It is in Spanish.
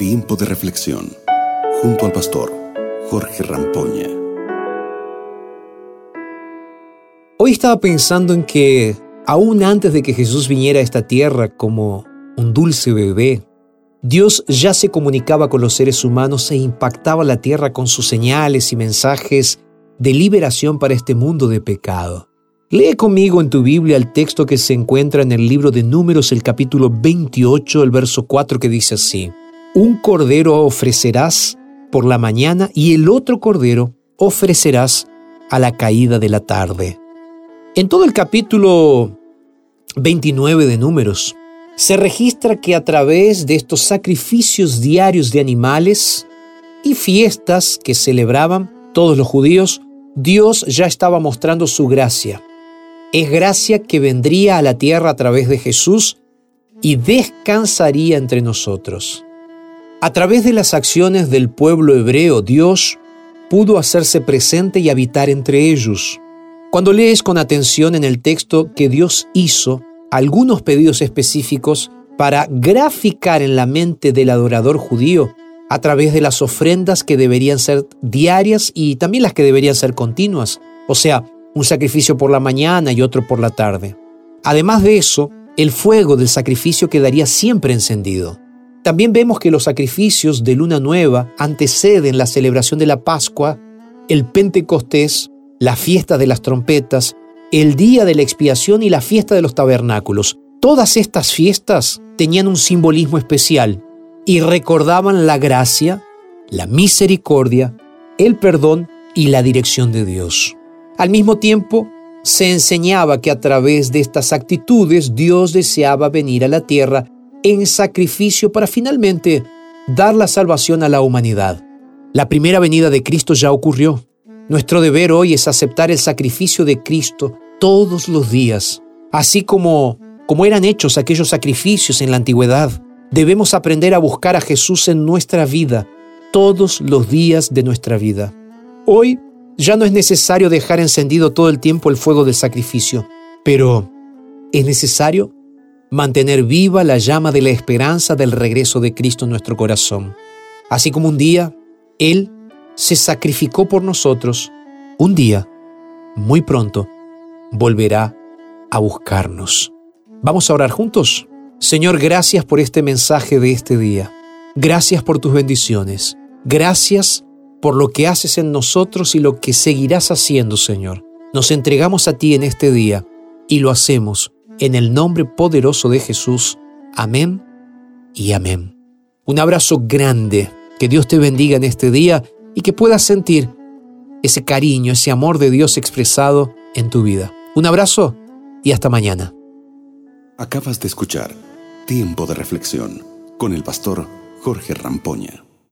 Tiempo de reflexión junto al pastor Jorge Rampoña. Hoy estaba pensando en que aún antes de que Jesús viniera a esta tierra como un dulce bebé, Dios ya se comunicaba con los seres humanos e impactaba la tierra con sus señales y mensajes de liberación para este mundo de pecado. Lee conmigo en tu Biblia el texto que se encuentra en el libro de Números, el capítulo 28, el verso 4, que dice así, Un cordero ofrecerás por la mañana y el otro cordero ofrecerás a la caída de la tarde. En todo el capítulo 29 de Números, se registra que a través de estos sacrificios diarios de animales y fiestas que celebraban todos los judíos, Dios ya estaba mostrando su gracia es gracia que vendría a la tierra a través de Jesús y descansaría entre nosotros. A través de las acciones del pueblo hebreo, Dios pudo hacerse presente y habitar entre ellos. Cuando lees con atención en el texto que Dios hizo algunos pedidos específicos para graficar en la mente del adorador judío a través de las ofrendas que deberían ser diarias y también las que deberían ser continuas, o sea, un sacrificio por la mañana y otro por la tarde. Además de eso, el fuego del sacrificio quedaría siempre encendido. También vemos que los sacrificios de luna nueva anteceden la celebración de la Pascua, el Pentecostés, la fiesta de las trompetas, el día de la expiación y la fiesta de los tabernáculos. Todas estas fiestas tenían un simbolismo especial y recordaban la gracia, la misericordia, el perdón y la dirección de Dios. Al mismo tiempo, se enseñaba que a través de estas actitudes Dios deseaba venir a la tierra en sacrificio para finalmente dar la salvación a la humanidad. La primera venida de Cristo ya ocurrió. Nuestro deber hoy es aceptar el sacrificio de Cristo todos los días, así como como eran hechos aquellos sacrificios en la antigüedad. Debemos aprender a buscar a Jesús en nuestra vida todos los días de nuestra vida. Hoy ya no es necesario dejar encendido todo el tiempo el fuego del sacrificio, pero es necesario mantener viva la llama de la esperanza del regreso de Cristo en nuestro corazón. Así como un día Él se sacrificó por nosotros, un día, muy pronto, volverá a buscarnos. Vamos a orar juntos. Señor, gracias por este mensaje de este día. Gracias por tus bendiciones. Gracias por lo que haces en nosotros y lo que seguirás haciendo, Señor. Nos entregamos a ti en este día y lo hacemos en el nombre poderoso de Jesús. Amén y amén. Un abrazo grande, que Dios te bendiga en este día y que puedas sentir ese cariño, ese amor de Dios expresado en tu vida. Un abrazo y hasta mañana. Acabas de escuchar Tiempo de Reflexión con el pastor Jorge Rampoña.